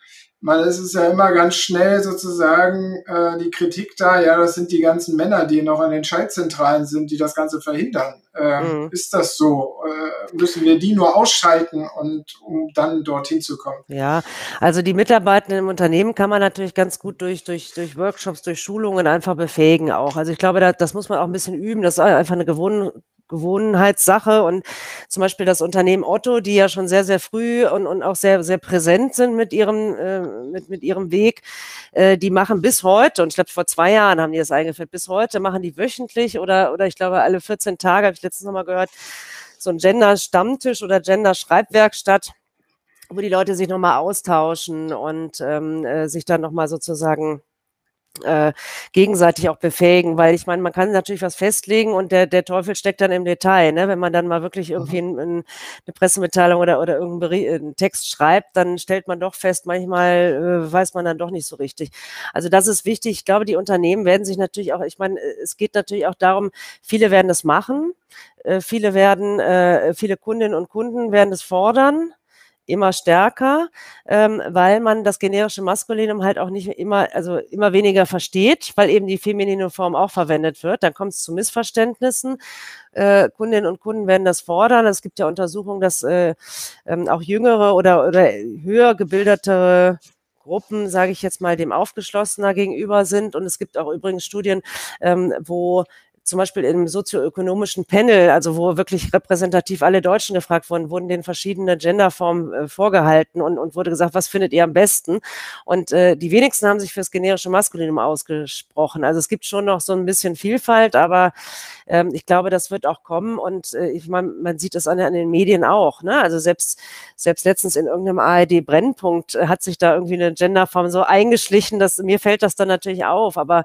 man es ist ja immer ganz schnell sozusagen äh, die Kritik da, ja, das sind die ganzen Männer, die noch an den Schaltzentralen sind, die das Ganze verhindern. Äh, mhm. Ist das so? Äh, müssen wir die nur ausschalten und um dann dorthin zu kommen? Ja, also die Mitarbeitenden im Unternehmen kann man natürlich ganz gut durch, durch, durch Workshops, durch Schulungen einfach befähigen auch. Also ich glaube, das, das muss man auch ein bisschen üben. Das ist einfach eine Gewohn Gewohnheitssache. Und zum Beispiel das Unternehmen Otto, die ja schon sehr, sehr früh und, und auch sehr, sehr präsent sind mit ihrem, äh, mit, mit ihrem Weg, äh, die machen bis heute, und ich glaube vor zwei Jahren haben die das eingeführt, bis heute machen die wöchentlich oder, oder ich glaube alle 14 Tage, habe ich letztens nochmal gehört, so ein Gender-Stammtisch oder Gender-Schreibwerkstatt wo die Leute sich nochmal austauschen und ähm, äh, sich dann nochmal sozusagen äh, gegenseitig auch befähigen, weil ich meine, man kann natürlich was festlegen und der, der Teufel steckt dann im Detail. Ne? Wenn man dann mal wirklich irgendwie mhm. ein, ein, eine Pressemitteilung oder, oder irgendeinen Text schreibt, dann stellt man doch fest, manchmal äh, weiß man dann doch nicht so richtig. Also das ist wichtig. Ich glaube, die Unternehmen werden sich natürlich auch, ich meine, es geht natürlich auch darum, viele werden das machen, äh, viele werden, äh, viele Kundinnen und Kunden werden das fordern immer stärker, ähm, weil man das generische Maskulinum halt auch nicht immer, also immer weniger versteht, weil eben die feminine Form auch verwendet wird. Dann kommt es zu Missverständnissen. Äh, Kundinnen und Kunden werden das fordern. Es gibt ja Untersuchungen, dass äh, ähm, auch jüngere oder, oder höher gebildete Gruppen, sage ich jetzt mal, dem aufgeschlossener gegenüber sind. Und es gibt auch übrigens Studien, ähm, wo zum Beispiel im sozioökonomischen Panel, also wo wirklich repräsentativ alle Deutschen gefragt wurden, wurden den verschiedene Genderformen äh, vorgehalten und, und wurde gesagt, was findet ihr am besten? Und äh, die wenigsten haben sich fürs generische Maskulinum ausgesprochen. Also es gibt schon noch so ein bisschen Vielfalt, aber ähm, ich glaube, das wird auch kommen und äh, ich meine, man sieht das an, an, den Medien auch. Ne? Also selbst, selbst letztens in irgendeinem ARD-Brennpunkt äh, hat sich da irgendwie eine Genderform so eingeschlichen, dass mir fällt das dann natürlich auf, aber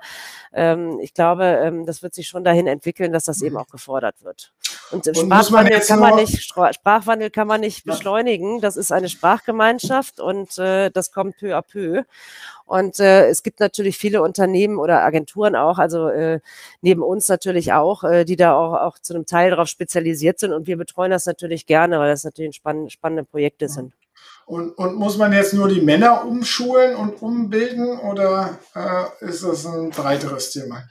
ähm, ich glaube, ähm, das wird sich schon dahin entwickeln, dass das eben auch gefordert wird. Und, und Sprachwandel, kann man nicht, Sprachwandel kann man nicht beschleunigen. Das ist eine Sprachgemeinschaft und äh, das kommt peu à peu. Und äh, es gibt natürlich viele Unternehmen oder Agenturen auch, also äh, neben uns natürlich auch, äh, die da auch, auch zu einem Teil darauf spezialisiert sind. Und wir betreuen das natürlich gerne, weil das natürlich spann spannende Projekte sind. Und, und muss man jetzt nur die Männer umschulen und umbilden oder äh, ist das ein breiteres Thema?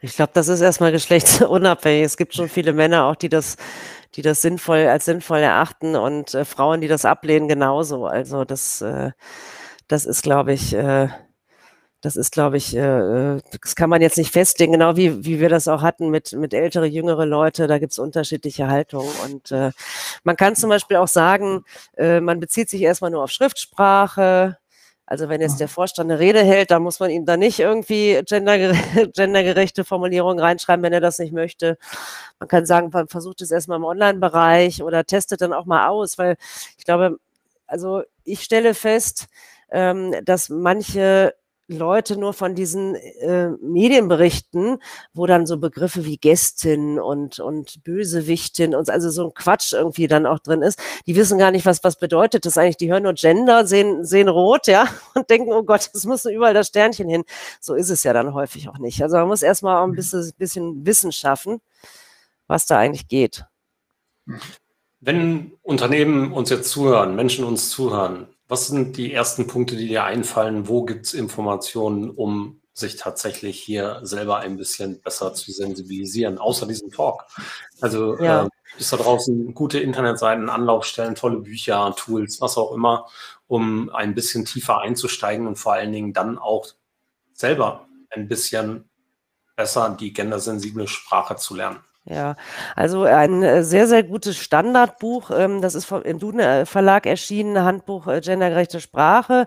Ich glaube, das ist erstmal geschlechtsunabhängig. Es gibt schon viele Männer auch, die das, die das sinnvoll als sinnvoll erachten und äh, Frauen, die das ablehnen, genauso. Also das, äh, das ist, glaube ich, äh, das ist, glaube ich, äh, äh, das kann man jetzt nicht festlegen, genau wie, wie wir das auch hatten mit, mit ältere, jüngere Leute. Da gibt es unterschiedliche Haltungen. Und äh, man kann zum Beispiel auch sagen, man bezieht sich erstmal nur auf Schriftsprache. Also wenn jetzt der Vorstand eine Rede hält, dann muss man ihm da nicht irgendwie gendergere gendergerechte Formulierungen reinschreiben, wenn er das nicht möchte. Man kann sagen, man versucht es erstmal im Online-Bereich oder testet dann auch mal aus, weil ich glaube, also ich stelle fest, ähm, dass manche Leute nur von diesen äh, Medienberichten, wo dann so Begriffe wie Gästin und, und Bösewichtin und also so ein Quatsch irgendwie dann auch drin ist, die wissen gar nicht, was, was bedeutet das eigentlich. Die hören nur Gender, sehen, sehen rot, ja, und denken, oh Gott, es muss überall das Sternchen hin. So ist es ja dann häufig auch nicht. Also man muss erstmal auch ein mhm. bisschen, bisschen Wissen schaffen, was da eigentlich geht. Wenn Unternehmen uns jetzt zuhören, Menschen uns zuhören, was sind die ersten Punkte, die dir einfallen? Wo gibt es Informationen, um sich tatsächlich hier selber ein bisschen besser zu sensibilisieren, außer diesem Talk? Also ja. äh, ist da draußen gute Internetseiten, Anlaufstellen, tolle Bücher, Tools, was auch immer, um ein bisschen tiefer einzusteigen und vor allen Dingen dann auch selber ein bisschen besser die gendersensible Sprache zu lernen. Ja, also ein äh, sehr, sehr gutes Standardbuch. Ähm, das ist vom, im Duden äh, Verlag erschienen, Handbuch äh, Gendergerechte Sprache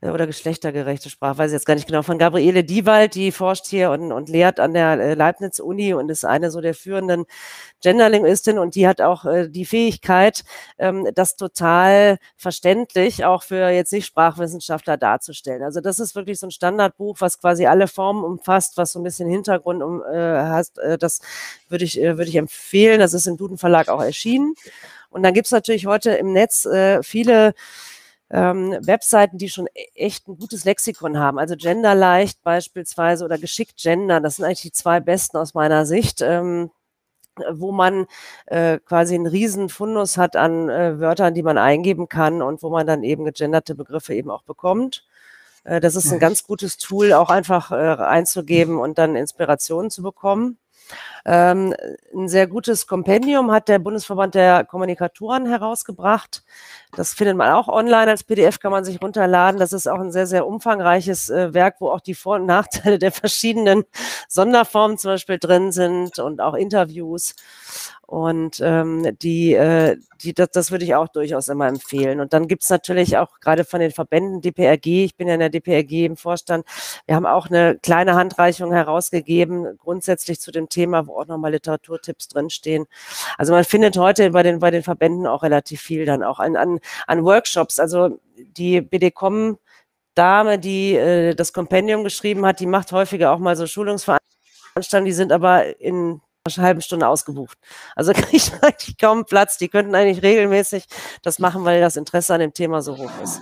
oder geschlechtergerechte Sprache, weiß ich jetzt gar nicht genau, von Gabriele Diewald, die forscht hier und, und lehrt an der Leibniz-Uni und ist eine so der führenden Genderlinguistin und die hat auch die Fähigkeit, ähm, das total verständlich auch für jetzt nicht Sprachwissenschaftler darzustellen. Also das ist wirklich so ein Standardbuch, was quasi alle Formen umfasst, was so ein bisschen Hintergrund um, äh, hast. Das würde ich, äh, würde ich empfehlen. Das ist im Duden Verlag auch erschienen. Und dann gibt es natürlich heute im Netz äh, viele ähm, Webseiten, die schon e-, echt ein gutes Lexikon haben. Also Genderleicht beispielsweise oder Geschickt Gender, das sind eigentlich die zwei besten aus meiner Sicht. Ähm, wo man äh, quasi einen riesen Fundus hat an äh, Wörtern, die man eingeben kann und wo man dann eben gegenderte Begriffe eben auch bekommt. Äh, das ist ein ganz gutes Tool, auch einfach äh, einzugeben und dann Inspirationen zu bekommen. Ähm, ein sehr gutes Kompendium hat der Bundesverband der Kommunikatoren herausgebracht. Das findet man auch online als PDF, kann man sich runterladen. Das ist auch ein sehr, sehr umfangreiches äh, Werk, wo auch die Vor- und Nachteile der verschiedenen Sonderformen zum Beispiel drin sind und auch Interviews. Und ähm, die, äh, die, das, das würde ich auch durchaus immer empfehlen. Und dann gibt's natürlich auch gerade von den Verbänden DPRG, ich bin ja in der DPRG im Vorstand, wir haben auch eine kleine Handreichung herausgegeben, grundsätzlich zu dem Thema, wo auch nochmal Literaturtipps drinstehen. Also man findet heute bei den, bei den Verbänden auch relativ viel dann auch an, an, an Workshops. Also die BDCom Dame, die äh, das Kompendium geschrieben hat, die macht häufiger auch mal so Schulungsveranstaltungen, die sind aber in halben Stunde ausgebucht. Also kriegt eigentlich kaum Platz. Die könnten eigentlich regelmäßig das machen, weil das Interesse an dem Thema so hoch ist.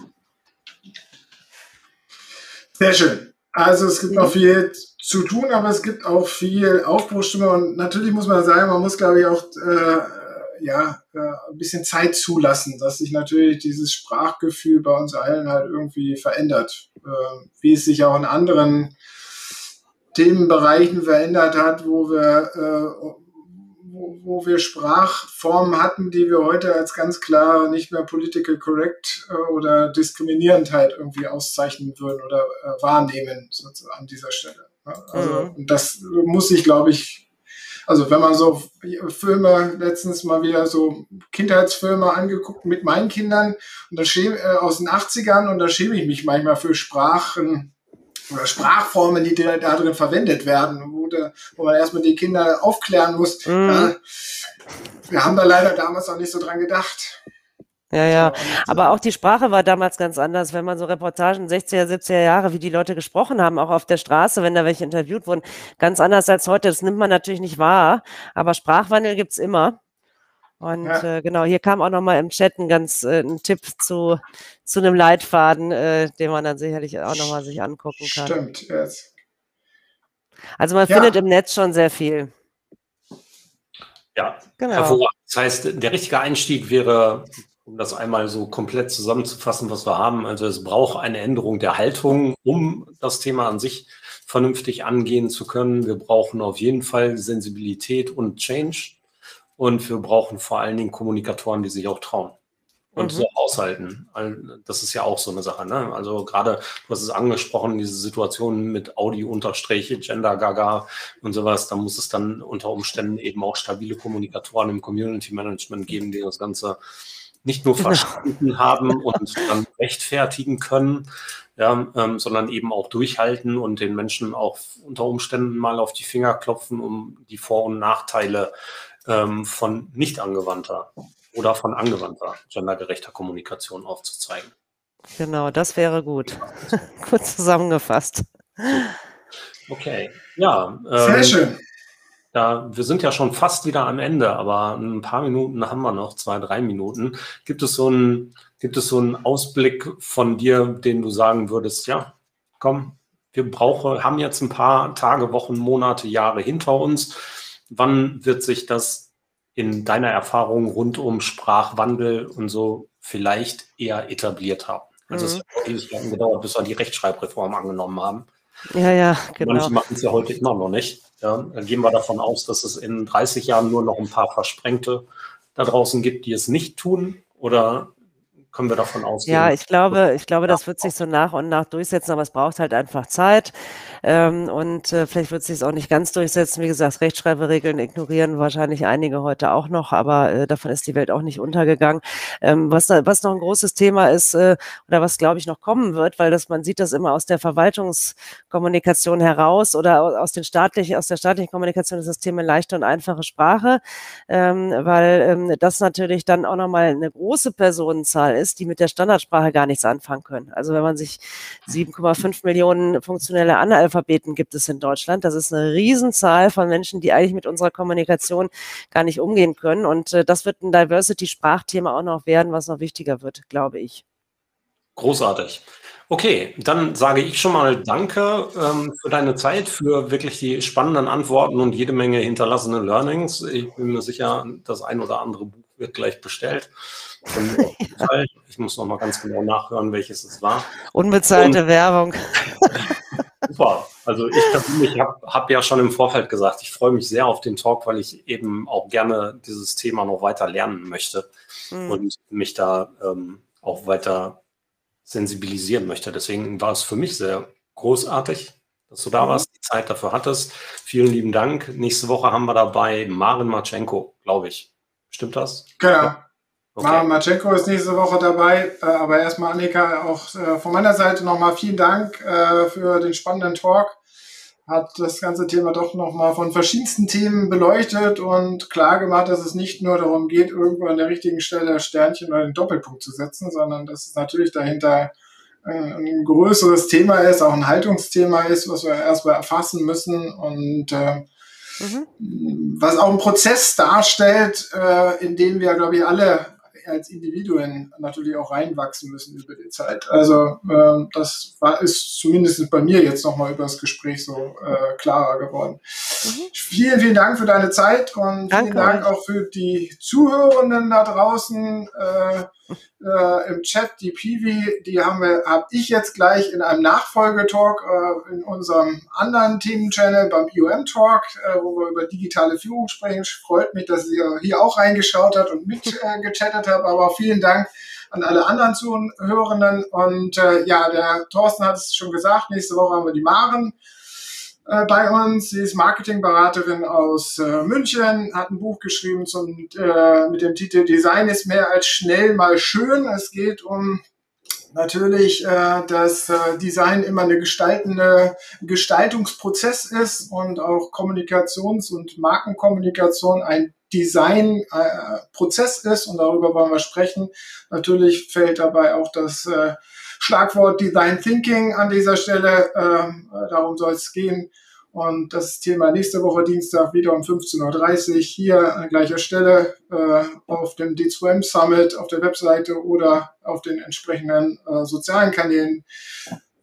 Sehr schön. Also es gibt noch viel zu tun, aber es gibt auch viel Aufbruchstimme und natürlich muss man sagen, man muss glaube ich auch äh, ja äh, ein bisschen Zeit zulassen, dass sich natürlich dieses Sprachgefühl bei uns allen halt irgendwie verändert, äh, wie es sich auch in anderen Themenbereichen verändert hat, wo wir, äh, wo, wo, wir Sprachformen hatten, die wir heute als ganz klar nicht mehr political correct äh, oder diskriminierend halt irgendwie auszeichnen würden oder äh, wahrnehmen sozusagen an dieser Stelle. Also, mhm. und das muss ich, glaube ich, also wenn man so Filme, letztens mal wieder so Kindheitsfilme angeguckt mit meinen Kindern und da schäme, äh, aus den 80ern und da schäme ich mich manchmal für Sprachen, oder Sprachformen, die da drin verwendet werden, wo, da, wo man erstmal die Kinder aufklären muss. Mhm. Ja, wir haben da leider damals noch nicht so dran gedacht. Ja, ja. Aber auch die Sprache war damals ganz anders. Wenn man so Reportagen 60er, 70er Jahre, wie die Leute gesprochen haben, auch auf der Straße, wenn da welche interviewt wurden, ganz anders als heute. Das nimmt man natürlich nicht wahr. Aber Sprachwandel gibt's immer. Und ja. äh, genau, hier kam auch nochmal im Chat ein ganz äh, ein Tipp zu, zu einem Leitfaden, äh, den man dann sicherlich auch nochmal sich angucken kann. Stimmt, jetzt. Also man ja. findet im Netz schon sehr viel. Ja, genau. hervorragend. Das heißt, der richtige Einstieg wäre, um das einmal so komplett zusammenzufassen, was wir haben. Also es braucht eine Änderung der Haltung, um das Thema an sich vernünftig angehen zu können. Wir brauchen auf jeden Fall Sensibilität und Change und wir brauchen vor allen Dingen Kommunikatoren, die sich auch trauen und mhm. so aushalten. Das ist ja auch so eine Sache. Ne? Also gerade, du hast es angesprochen, diese Situation mit Audi-Unterstriche, Gender-Gaga und sowas, da muss es dann unter Umständen eben auch stabile Kommunikatoren im Community-Management geben, die das Ganze nicht nur genau. verstanden haben und dann rechtfertigen können, ja, ähm, sondern eben auch durchhalten und den Menschen auch unter Umständen mal auf die Finger klopfen, um die Vor- und Nachteile ähm, von nicht angewandter oder von angewandter gendergerechter Kommunikation aufzuzeigen. Genau, das wäre gut. Kurz zusammengefasst. Okay, ja. Ähm, Sehr schön. Ja, wir sind ja schon fast wieder am Ende, aber ein paar Minuten haben wir noch, zwei, drei Minuten. Gibt es so einen, gibt es so einen Ausblick von dir, den du sagen würdest, ja, komm, wir brauchen, haben jetzt ein paar Tage, Wochen, Monate, Jahre hinter uns Wann wird sich das in deiner Erfahrung rund um Sprachwandel und so vielleicht eher etabliert haben? Also mhm. es hat ewig gedauert, bis wir die Rechtschreibreform angenommen haben. Ja, ja, genau. Manche machen es ja heute immer noch nicht. Ja, dann gehen wir davon aus, dass es in 30 Jahren nur noch ein paar Versprengte da draußen gibt, die es nicht tun? Oder können wir davon ausgehen? Ja, ich glaube, ich glaube, das wird sich so nach und nach durchsetzen, aber es braucht halt einfach Zeit. Ähm, und äh, vielleicht wird es sich auch nicht ganz durchsetzen. Wie gesagt, Rechtschreiberegeln ignorieren wahrscheinlich einige heute auch noch, aber äh, davon ist die Welt auch nicht untergegangen. Ähm, was, was noch ein großes Thema ist äh, oder was, glaube ich, noch kommen wird, weil das, man sieht das immer aus der Verwaltungskommunikation heraus oder aus, den staatlichen, aus der staatlichen Kommunikation ist das Thema leichte und einfache Sprache, ähm, weil ähm, das natürlich dann auch nochmal eine große Personenzahl ist, die mit der Standardsprache gar nichts anfangen können. Also wenn man sich 7,5 Millionen funktionelle Analphabeten Analphabeten gibt es in Deutschland. Das ist eine Riesenzahl von Menschen, die eigentlich mit unserer Kommunikation gar nicht umgehen können. Und äh, das wird ein Diversity-Sprachthema auch noch werden, was noch wichtiger wird, glaube ich. Großartig. Okay, dann sage ich schon mal Danke ähm, für deine Zeit, für wirklich die spannenden Antworten und jede Menge hinterlassene Learnings. Ich bin mir sicher, das ein oder andere Buch wird gleich bestellt. ich muss noch mal ganz genau nachhören, welches es war. Unbezahlte und, Werbung. Super. Also ich persönlich habe hab ja schon im Vorfeld gesagt, ich freue mich sehr auf den Talk, weil ich eben auch gerne dieses Thema noch weiter lernen möchte mhm. und mich da ähm, auch weiter sensibilisieren möchte. Deswegen war es für mich sehr großartig, dass du da mhm. warst, die Zeit dafür hattest. Vielen lieben Dank. Nächste Woche haben wir dabei Marin Marchenko, glaube ich. Stimmt das? Genau. Okay. Maren Marchenko ist nächste Woche dabei, äh, aber erstmal Annika, auch äh, von meiner Seite nochmal vielen Dank äh, für den spannenden Talk hat das ganze Thema doch nochmal von verschiedensten Themen beleuchtet und klar gemacht, dass es nicht nur darum geht, irgendwo an der richtigen Stelle Sternchen oder den Doppelpunkt zu setzen, sondern dass es natürlich dahinter ein größeres Thema ist, auch ein Haltungsthema ist, was wir erstmal erfassen müssen und mhm. was auch einen Prozess darstellt, in dem wir, glaube ich, alle als Individuen natürlich auch reinwachsen müssen über die Zeit. Also äh, das war, ist zumindest bei mir jetzt nochmal über das Gespräch so äh, klarer geworden. Mhm. Vielen, vielen Dank für deine Zeit und Danke vielen Dank auch für die Zuhörenden da draußen. Äh, äh, im Chat, die Piwi, die haben wir, habe ich jetzt gleich in einem Nachfolgetalk äh, in unserem anderen Themenchannel beim IOM Talk, äh, wo wir über digitale Führung sprechen. Freut mich, dass ihr hier auch reingeschaut habt und mitgechattet äh, habt, aber vielen Dank an alle anderen Zuhörenden. Und äh, ja, der Thorsten hat es schon gesagt, nächste Woche haben wir die Maren äh, bei uns. Sie ist Marketingberaterin aus äh, München, hat ein Buch geschrieben zum, äh, mit dem Titel Design ist mehr als schnell mal schön. Es geht um natürlich, äh, dass äh, Design immer eine gestaltende Gestaltungsprozess ist und auch Kommunikations- und Markenkommunikation ein Designprozess äh, ist und darüber wollen wir sprechen. Natürlich fällt dabei auch das äh, Schlagwort Design Thinking an dieser Stelle. Äh, darum soll es gehen. Und das Thema nächste Woche Dienstag wieder um 15.30 Uhr hier an gleicher Stelle äh, auf dem D2M Summit auf der Webseite oder auf den entsprechenden äh, sozialen Kanälen.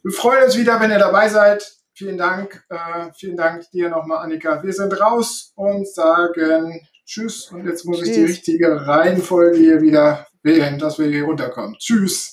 Wir freuen uns wieder, wenn ihr dabei seid. Vielen Dank. Äh, vielen Dank dir nochmal, Annika. Wir sind raus und sagen Tschüss. Und jetzt muss Tschüss. ich die richtige Reihenfolge hier wieder wählen, dass wir hier runterkommen. Tschüss.